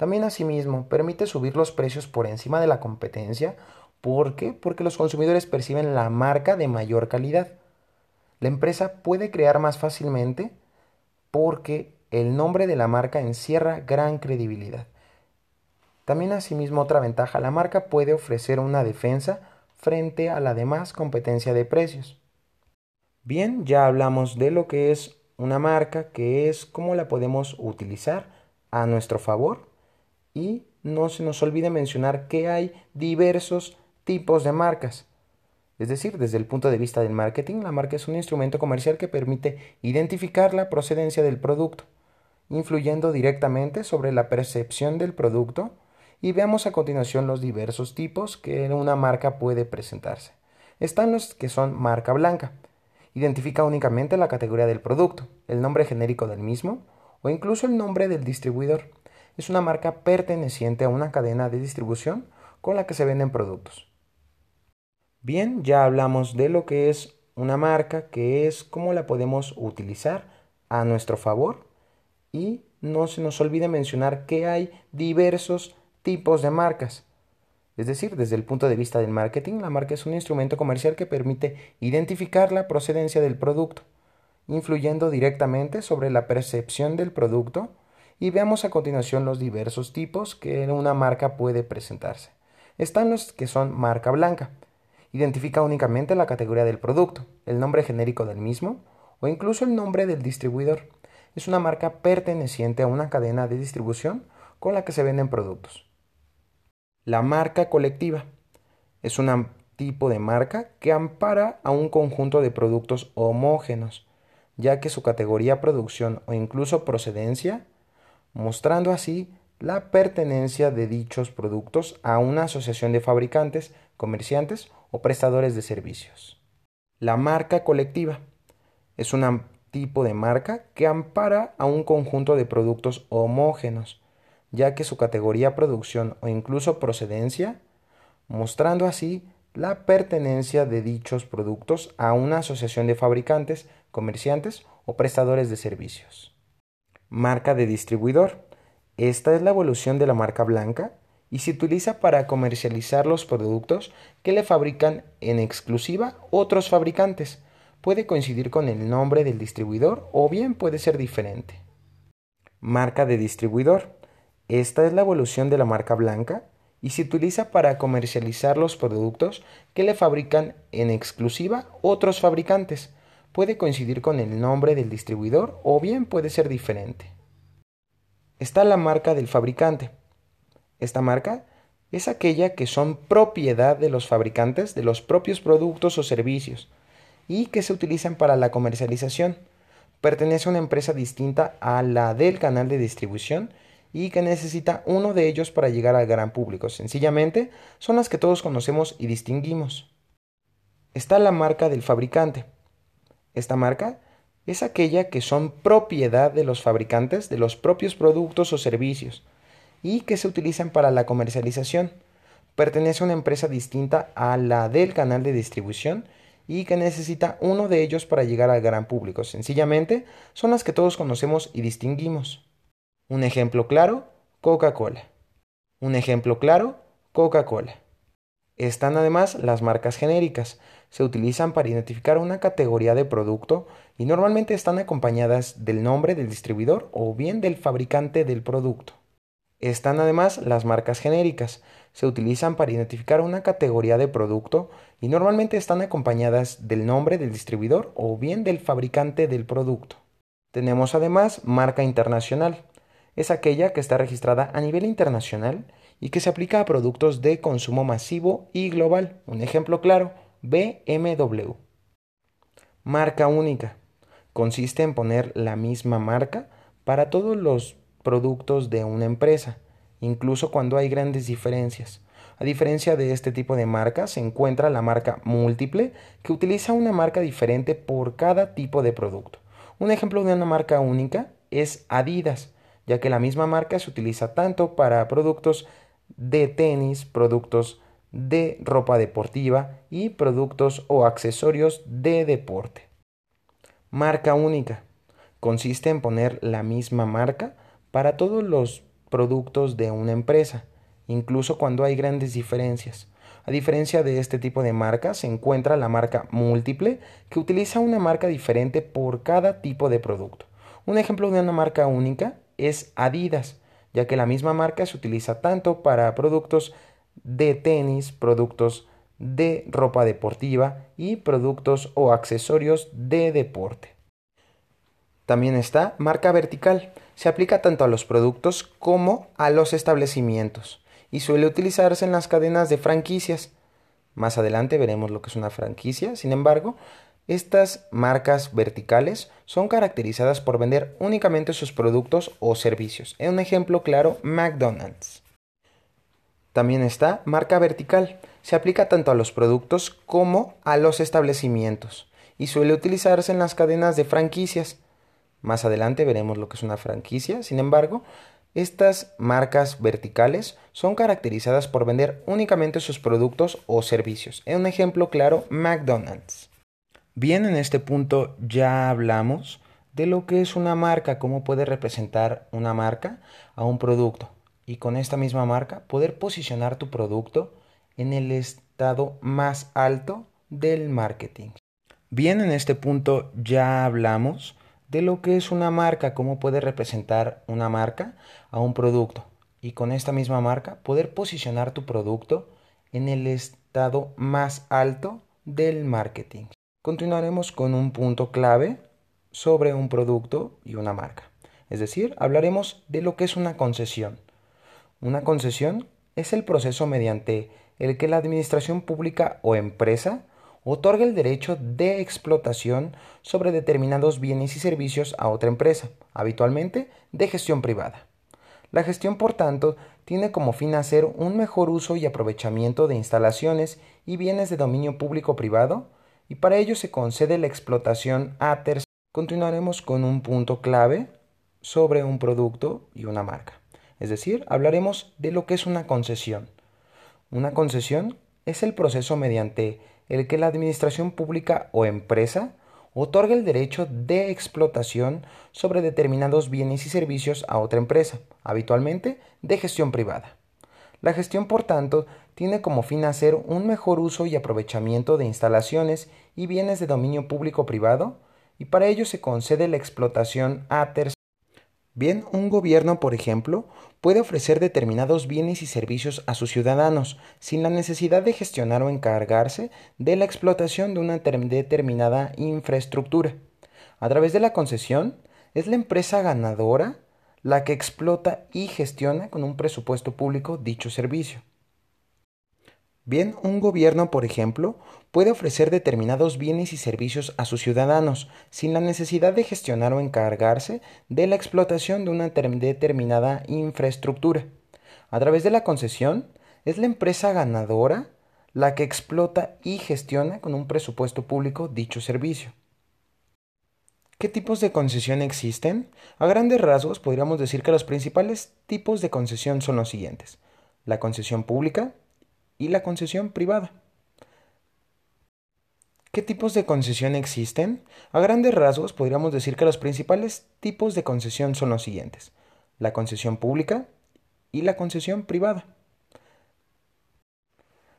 También asimismo permite subir los precios por encima de la competencia. ¿Por qué? Porque los consumidores perciben la marca de mayor calidad. La empresa puede crear más fácilmente porque el nombre de la marca encierra gran credibilidad. También asimismo otra ventaja, la marca puede ofrecer una defensa frente a la demás competencia de precios. Bien, ya hablamos de lo que es una marca, que es cómo la podemos utilizar a nuestro favor y no se nos olvide mencionar que hay diversos tipos de marcas. Es decir, desde el punto de vista del marketing, la marca es un instrumento comercial que permite identificar la procedencia del producto, influyendo directamente sobre la percepción del producto y veamos a continuación los diversos tipos que una marca puede presentarse. Están los que son marca blanca. Identifica únicamente la categoría del producto, el nombre genérico del mismo o incluso el nombre del distribuidor es una marca perteneciente a una cadena de distribución con la que se venden productos. Bien, ya hablamos de lo que es una marca, que es cómo la podemos utilizar a nuestro favor y no se nos olvide mencionar que hay diversos tipos de marcas. Es decir, desde el punto de vista del marketing, la marca es un instrumento comercial que permite identificar la procedencia del producto, influyendo directamente sobre la percepción del producto y veamos a continuación los diversos tipos que una marca puede presentarse. Están los que son marca blanca. Identifica únicamente la categoría del producto, el nombre genérico del mismo o incluso el nombre del distribuidor. Es una marca perteneciente a una cadena de distribución con la que se venden productos. La marca colectiva es un tipo de marca que ampara a un conjunto de productos homógenos, ya que su categoría, producción o incluso procedencia, mostrando así la pertenencia de dichos productos a una asociación de fabricantes, comerciantes o prestadores de servicios. La marca colectiva es un tipo de marca que ampara a un conjunto de productos homógenos, ya que su categoría, producción o incluso procedencia, mostrando así la pertenencia de dichos productos a una asociación de fabricantes, comerciantes o prestadores de servicios. Marca de distribuidor. Esta es la evolución de la marca blanca y se utiliza para comercializar los productos que le fabrican en exclusiva otros fabricantes. Puede coincidir con el nombre del distribuidor o bien puede ser diferente. Marca de distribuidor. Esta es la evolución de la marca blanca y se utiliza para comercializar los productos que le fabrican en exclusiva otros fabricantes. Puede coincidir con el nombre del distribuidor o bien puede ser diferente. Está la marca del fabricante. Esta marca es aquella que son propiedad de los fabricantes de los propios productos o servicios y que se utilizan para la comercialización. Pertenece a una empresa distinta a la del canal de distribución y que necesita uno de ellos para llegar al gran público. Sencillamente son las que todos conocemos y distinguimos. Está la marca del fabricante. Esta marca es aquella que son propiedad de los fabricantes de los propios productos o servicios y que se utilizan para la comercialización. Pertenece a una empresa distinta a la del canal de distribución y que necesita uno de ellos para llegar al gran público. Sencillamente son las que todos conocemos y distinguimos. Un ejemplo claro, Coca-Cola. Un ejemplo claro, Coca-Cola. Están además las marcas genéricas. Se utilizan para identificar una categoría de producto y normalmente están acompañadas del nombre del distribuidor o bien del fabricante del producto. Están además las marcas genéricas. Se utilizan para identificar una categoría de producto y normalmente están acompañadas del nombre del distribuidor o bien del fabricante del producto. Tenemos además marca internacional es aquella que está registrada a nivel internacional y que se aplica a productos de consumo masivo y global. Un ejemplo claro, BMW. Marca única. Consiste en poner la misma marca para todos los productos de una empresa, incluso cuando hay grandes diferencias. A diferencia de este tipo de marca, se encuentra la marca múltiple, que utiliza una marca diferente por cada tipo de producto. Un ejemplo de una marca única es Adidas, ya que la misma marca se utiliza tanto para productos de tenis, productos de ropa deportiva y productos o accesorios de deporte. Marca única. Consiste en poner la misma marca para todos los productos de una empresa, incluso cuando hay grandes diferencias. A diferencia de este tipo de marca, se encuentra la marca múltiple, que utiliza una marca diferente por cada tipo de producto. Un ejemplo de una marca única es Adidas, ya que la misma marca se utiliza tanto para productos de tenis, productos de ropa deportiva y productos o accesorios de deporte. También está marca vertical. Se aplica tanto a los productos como a los establecimientos y suele utilizarse en las cadenas de franquicias. Más adelante veremos lo que es una franquicia. Sin embargo, estas marcas verticales son caracterizadas por vender únicamente sus productos o servicios. En un ejemplo claro, McDonald's. También está marca vertical. Se aplica tanto a los productos como a los establecimientos y suele utilizarse en las cadenas de franquicias. Más adelante veremos lo que es una franquicia. Sin embargo, estas marcas verticales son caracterizadas por vender únicamente sus productos o servicios. En un ejemplo claro, McDonald's. Bien, en este punto ya hablamos de lo que es una marca, cómo puede representar una marca a un producto y con esta misma marca poder posicionar tu producto en el estado más alto del marketing. Bien, en este punto ya hablamos de lo que es una marca, cómo puede representar una marca a un producto y con esta misma marca poder posicionar tu producto en el estado más alto del marketing. Continuaremos con un punto clave sobre un producto y una marca. Es decir, hablaremos de lo que es una concesión. Una concesión es el proceso mediante el que la administración pública o empresa otorga el derecho de explotación sobre determinados bienes y servicios a otra empresa, habitualmente de gestión privada. La gestión, por tanto, tiene como fin hacer un mejor uso y aprovechamiento de instalaciones y bienes de dominio público-privado, y para ello se concede la explotación a terceros. Continuaremos con un punto clave sobre un producto y una marca. Es decir, hablaremos de lo que es una concesión. Una concesión es el proceso mediante el que la administración pública o empresa otorga el derecho de explotación sobre determinados bienes y servicios a otra empresa, habitualmente de gestión privada. La gestión, por tanto, tiene como fin hacer un mejor uso y aprovechamiento de instalaciones y bienes de dominio público-privado, y para ello se concede la explotación a terceros. Bien, un gobierno, por ejemplo, puede ofrecer determinados bienes y servicios a sus ciudadanos sin la necesidad de gestionar o encargarse de la explotación de una determinada infraestructura. A través de la concesión, es la empresa ganadora la que explota y gestiona con un presupuesto público dicho servicio. Bien, un gobierno, por ejemplo, puede ofrecer determinados bienes y servicios a sus ciudadanos sin la necesidad de gestionar o encargarse de la explotación de una determinada infraestructura. A través de la concesión, es la empresa ganadora la que explota y gestiona con un presupuesto público dicho servicio. ¿Qué tipos de concesión existen? A grandes rasgos podríamos decir que los principales tipos de concesión son los siguientes. La concesión pública, y la concesión privada. ¿Qué tipos de concesión existen? A grandes rasgos podríamos decir que los principales tipos de concesión son los siguientes. La concesión pública y la concesión privada.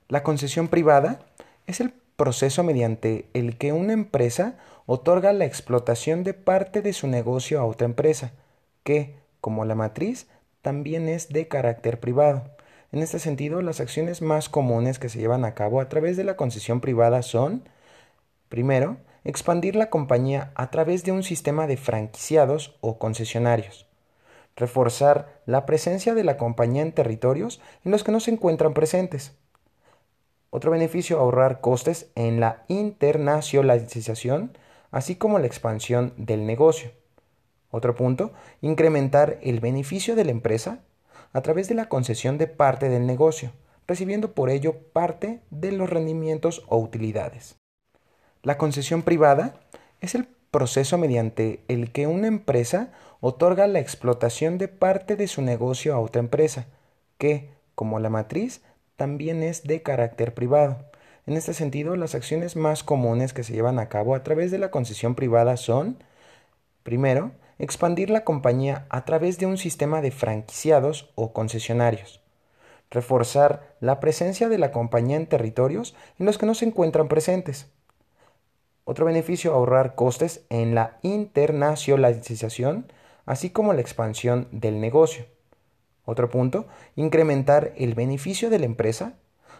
La concesión privada es el proceso mediante el que una empresa otorga la explotación de parte de su negocio a otra empresa, que, como la matriz, también es de carácter privado. En este sentido, las acciones más comunes que se llevan a cabo a través de la concesión privada son, primero, expandir la compañía a través de un sistema de franquiciados o concesionarios, reforzar la presencia de la compañía en territorios en los que no se encuentran presentes. Otro beneficio, ahorrar costes en la internacionalización, así como la expansión del negocio. Otro punto, incrementar el beneficio de la empresa a través de la concesión de parte del negocio, recibiendo por ello parte de los rendimientos o utilidades. La concesión privada es el proceso mediante el que una empresa otorga la explotación de parte de su negocio a otra empresa, que, como la matriz, también es de carácter privado. En este sentido, las acciones más comunes que se llevan a cabo a través de la concesión privada son, primero, expandir la compañía a través de un sistema de franquiciados o concesionarios, reforzar la presencia de la compañía en territorios en los que no se encuentran presentes. Otro beneficio, ahorrar costes en la internacionalización, así como la expansión del negocio. Otro punto, incrementar el beneficio de la empresa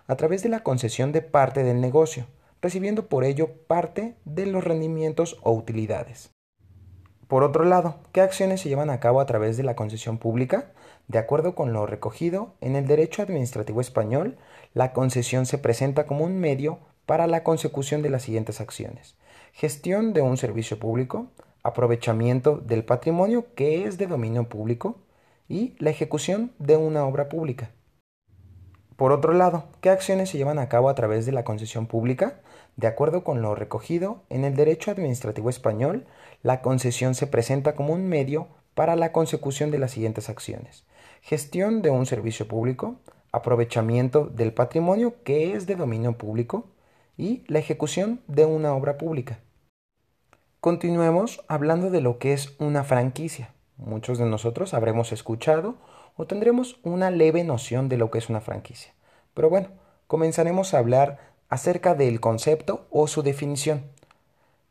a través de la concesión de parte del negocio, recibiendo por ello parte de los rendimientos o utilidades. Por otro lado, ¿qué acciones se llevan a cabo a través de la concesión pública? De acuerdo con lo recogido en el derecho administrativo español, la concesión se presenta como un medio para la consecución de las siguientes acciones. Gestión de un servicio público, aprovechamiento del patrimonio que es de dominio público y la ejecución de una obra pública. Por otro lado, ¿qué acciones se llevan a cabo a través de la concesión pública? De acuerdo con lo recogido en el derecho administrativo español, la concesión se presenta como un medio para la consecución de las siguientes acciones. Gestión de un servicio público, aprovechamiento del patrimonio que es de dominio público y la ejecución de una obra pública. Continuemos hablando de lo que es una franquicia. Muchos de nosotros habremos escuchado o tendremos una leve noción de lo que es una franquicia. Pero bueno, comenzaremos a hablar acerca del concepto o su definición.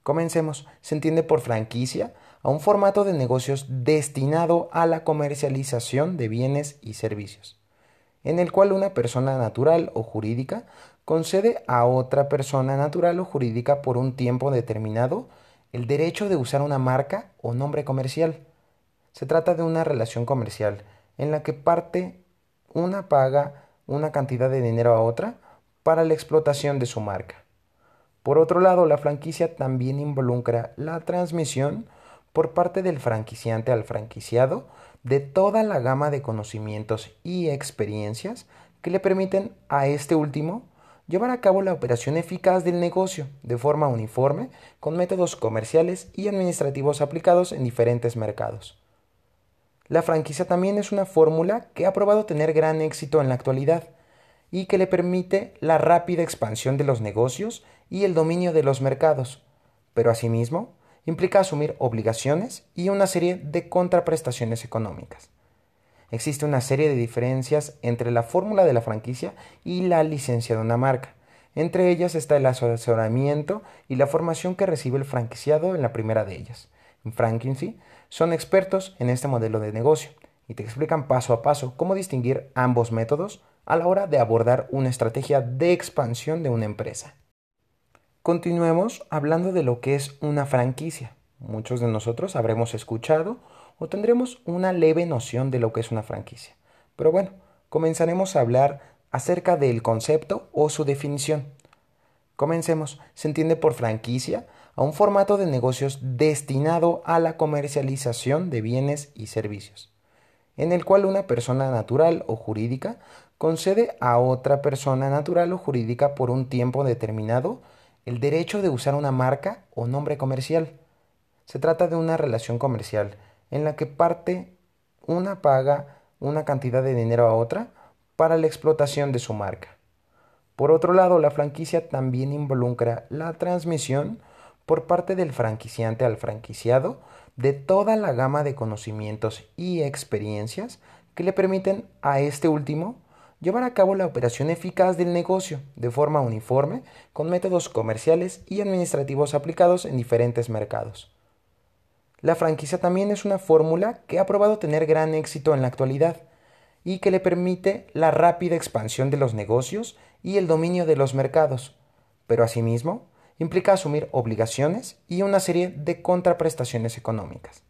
Comencemos. Se entiende por franquicia a un formato de negocios destinado a la comercialización de bienes y servicios, en el cual una persona natural o jurídica concede a otra persona natural o jurídica por un tiempo determinado el derecho de usar una marca o nombre comercial. Se trata de una relación comercial en la que parte una paga una cantidad de dinero a otra para la explotación de su marca. Por otro lado, la franquicia también involucra la transmisión por parte del franquiciante al franquiciado de toda la gama de conocimientos y experiencias que le permiten a este último llevar a cabo la operación eficaz del negocio de forma uniforme con métodos comerciales y administrativos aplicados en diferentes mercados. La franquicia también es una fórmula que ha probado tener gran éxito en la actualidad y que le permite la rápida expansión de los negocios y el dominio de los mercados, pero asimismo implica asumir obligaciones y una serie de contraprestaciones económicas. Existe una serie de diferencias entre la fórmula de la franquicia y la licencia de una marca. Entre ellas está el asesoramiento y la formación que recibe el franquiciado en la primera de ellas. En Frankency son expertos en este modelo de negocio y te explican paso a paso cómo distinguir ambos métodos a la hora de abordar una estrategia de expansión de una empresa. Continuemos hablando de lo que es una franquicia. Muchos de nosotros habremos escuchado o tendremos una leve noción de lo que es una franquicia. Pero bueno, comenzaremos a hablar acerca del concepto o su definición. Comencemos. Se entiende por franquicia a un formato de negocios destinado a la comercialización de bienes y servicios, en el cual una persona natural o jurídica concede a otra persona natural o jurídica por un tiempo determinado el derecho de usar una marca o nombre comercial. Se trata de una relación comercial en la que parte una paga una cantidad de dinero a otra para la explotación de su marca. Por otro lado, la franquicia también involucra la transmisión por parte del franquiciante al franquiciado de toda la gama de conocimientos y experiencias que le permiten a este último llevar a cabo la operación eficaz del negocio de forma uniforme con métodos comerciales y administrativos aplicados en diferentes mercados. La franquicia también es una fórmula que ha probado tener gran éxito en la actualidad y que le permite la rápida expansión de los negocios y el dominio de los mercados, pero asimismo implica asumir obligaciones y una serie de contraprestaciones económicas.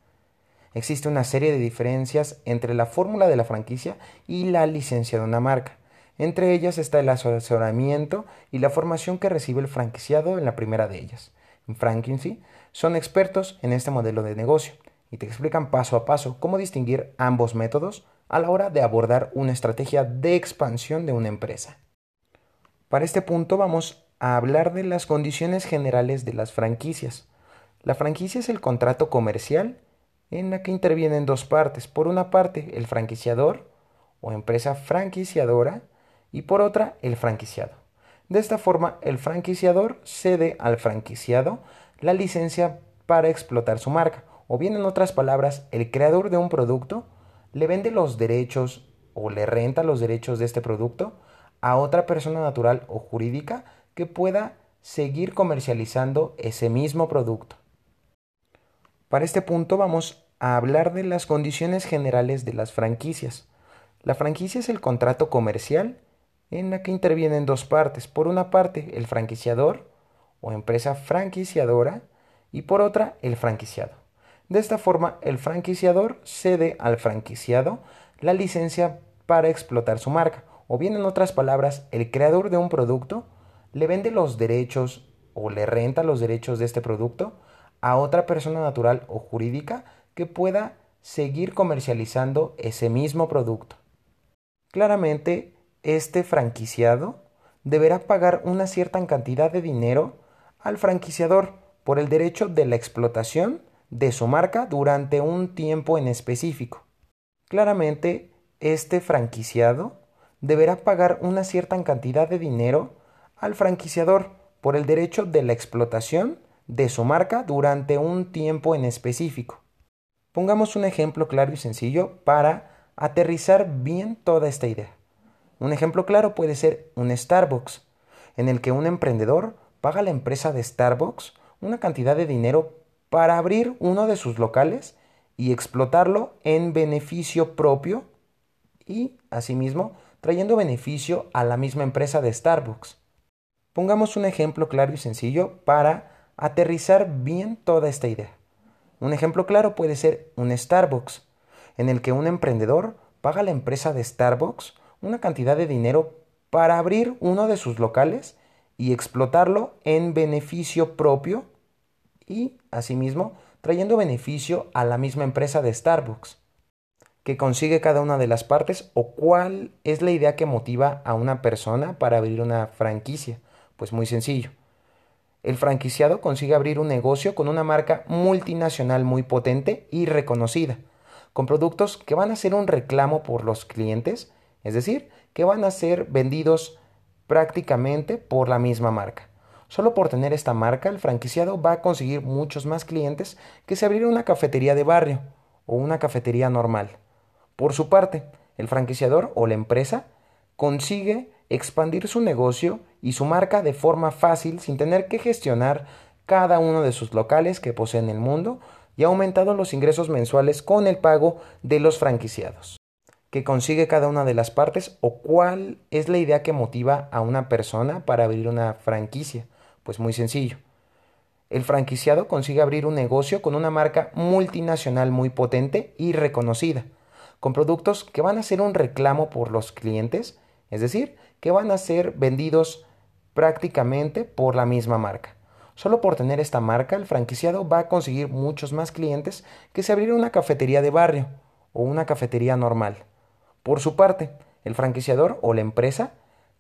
Existe una serie de diferencias entre la fórmula de la franquicia y la licencia de una marca. Entre ellas está el asesoramiento y la formación que recibe el franquiciado en la primera de ellas. En Frankency son expertos en este modelo de negocio y te explican paso a paso cómo distinguir ambos métodos a la hora de abordar una estrategia de expansión de una empresa. Para este punto vamos a hablar de las condiciones generales de las franquicias. La franquicia es el contrato comercial en la que intervienen dos partes. Por una parte, el franquiciador o empresa franquiciadora y por otra, el franquiciado. De esta forma, el franquiciador cede al franquiciado la licencia para explotar su marca. O bien, en otras palabras, el creador de un producto le vende los derechos o le renta los derechos de este producto a otra persona natural o jurídica que pueda seguir comercializando ese mismo producto. Para este punto vamos a hablar de las condiciones generales de las franquicias. La franquicia es el contrato comercial en la que intervienen dos partes. Por una parte, el franquiciador o empresa franquiciadora y por otra el franquiciado. De esta forma, el franquiciador cede al franquiciado la licencia para explotar su marca, o bien en otras palabras, el creador de un producto le vende los derechos o le renta los derechos de este producto a otra persona natural o jurídica que pueda seguir comercializando ese mismo producto. Claramente, este franquiciado deberá pagar una cierta cantidad de dinero al franquiciador por el derecho de la explotación de su marca durante un tiempo en específico. Claramente, este franquiciado deberá pagar una cierta cantidad de dinero al franquiciador por el derecho de la explotación de su marca durante un tiempo en específico. Pongamos un ejemplo claro y sencillo para aterrizar bien toda esta idea. Un ejemplo claro puede ser un Starbucks, en el que un emprendedor paga a la empresa de Starbucks una cantidad de dinero para abrir uno de sus locales y explotarlo en beneficio propio y, asimismo, trayendo beneficio a la misma empresa de Starbucks. Pongamos un ejemplo claro y sencillo para aterrizar bien toda esta idea. Un ejemplo claro puede ser un Starbucks, en el que un emprendedor paga a la empresa de Starbucks una cantidad de dinero para abrir uno de sus locales y explotarlo en beneficio propio y, asimismo, trayendo beneficio a la misma empresa de Starbucks, que consigue cada una de las partes o cuál es la idea que motiva a una persona para abrir una franquicia. Pues muy sencillo. El franquiciado consigue abrir un negocio con una marca multinacional muy potente y reconocida, con productos que van a ser un reclamo por los clientes, es decir, que van a ser vendidos prácticamente por la misma marca. Solo por tener esta marca, el franquiciado va a conseguir muchos más clientes que si abriera una cafetería de barrio o una cafetería normal. Por su parte, el franquiciador o la empresa consigue expandir su negocio y su marca de forma fácil sin tener que gestionar cada uno de sus locales que posee en el mundo y ha aumentado los ingresos mensuales con el pago de los franquiciados que consigue cada una de las partes o cuál es la idea que motiva a una persona para abrir una franquicia. Pues muy sencillo. El franquiciado consigue abrir un negocio con una marca multinacional muy potente y reconocida, con productos que van a ser un reclamo por los clientes, es decir, que van a ser vendidos prácticamente por la misma marca. Solo por tener esta marca, el franquiciado va a conseguir muchos más clientes que si abriera una cafetería de barrio o una cafetería normal. Por su parte, el franquiciador o la empresa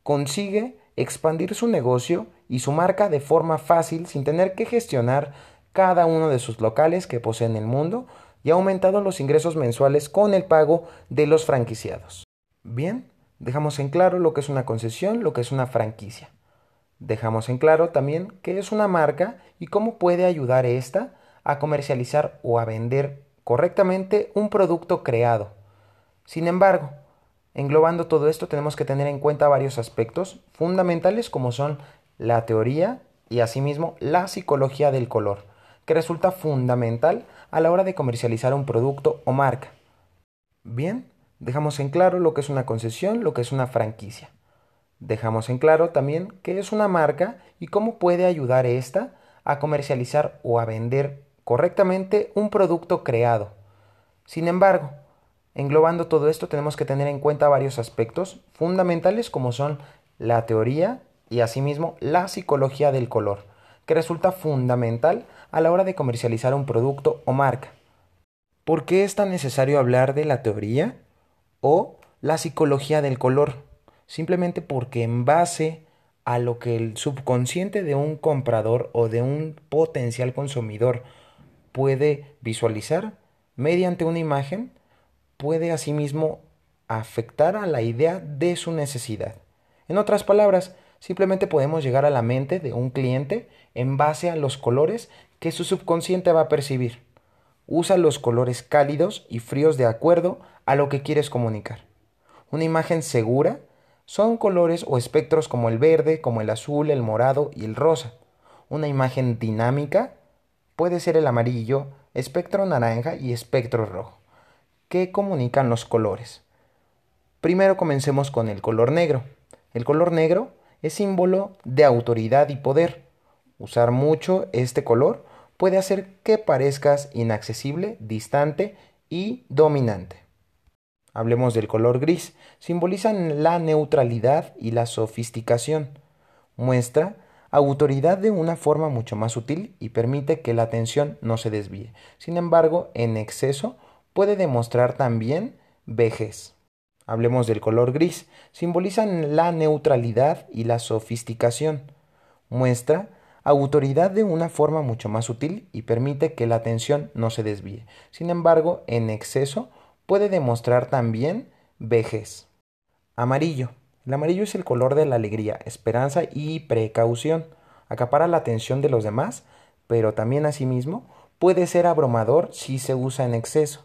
consigue expandir su negocio y su marca de forma fácil sin tener que gestionar cada uno de sus locales que posee en el mundo y ha aumentado los ingresos mensuales con el pago de los franquiciados. Bien, dejamos en claro lo que es una concesión, lo que es una franquicia. Dejamos en claro también qué es una marca y cómo puede ayudar esta a comercializar o a vender correctamente un producto creado. Sin embargo, Englobando todo esto tenemos que tener en cuenta varios aspectos fundamentales como son la teoría y asimismo la psicología del color, que resulta fundamental a la hora de comercializar un producto o marca. Bien, dejamos en claro lo que es una concesión, lo que es una franquicia. Dejamos en claro también qué es una marca y cómo puede ayudar esta a comercializar o a vender correctamente un producto creado. Sin embargo, Englobando todo esto tenemos que tener en cuenta varios aspectos fundamentales como son la teoría y asimismo la psicología del color, que resulta fundamental a la hora de comercializar un producto o marca. ¿Por qué es tan necesario hablar de la teoría o la psicología del color? Simplemente porque en base a lo que el subconsciente de un comprador o de un potencial consumidor puede visualizar mediante una imagen, puede asimismo afectar a la idea de su necesidad. En otras palabras, simplemente podemos llegar a la mente de un cliente en base a los colores que su subconsciente va a percibir. Usa los colores cálidos y fríos de acuerdo a lo que quieres comunicar. Una imagen segura son colores o espectros como el verde, como el azul, el morado y el rosa. Una imagen dinámica puede ser el amarillo, espectro naranja y espectro rojo. ¿Qué comunican los colores? Primero comencemos con el color negro. El color negro es símbolo de autoridad y poder. Usar mucho este color puede hacer que parezcas inaccesible, distante y dominante. Hablemos del color gris. Simbolizan la neutralidad y la sofisticación. Muestra autoridad de una forma mucho más sutil y permite que la atención no se desvíe. Sin embargo, en exceso puede demostrar también vejez. Hablemos del color gris. Simbolizan la neutralidad y la sofisticación. Muestra autoridad de una forma mucho más sutil y permite que la atención no se desvíe. Sin embargo, en exceso puede demostrar también vejez. Amarillo. El amarillo es el color de la alegría, esperanza y precaución. Acapara la atención de los demás, pero también asimismo puede ser abrumador si se usa en exceso.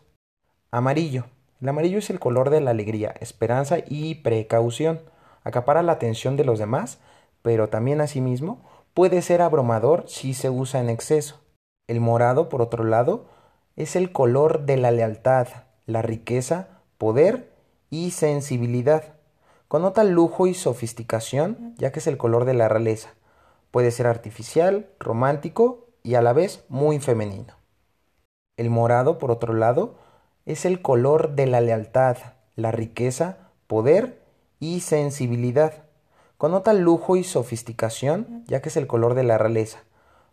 Amarillo. El amarillo es el color de la alegría, esperanza y precaución. Acapara la atención de los demás, pero también asimismo puede ser abrumador si se usa en exceso. El morado, por otro lado, es el color de la lealtad, la riqueza, poder y sensibilidad. Conota lujo y sofisticación, ya que es el color de la realeza. Puede ser artificial, romántico y a la vez muy femenino. El morado, por otro lado, es el color de la lealtad, la riqueza, poder y sensibilidad. Conota lujo y sofisticación, ya que es el color de la realeza.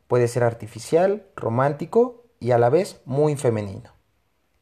Puede ser artificial, romántico y a la vez muy femenino.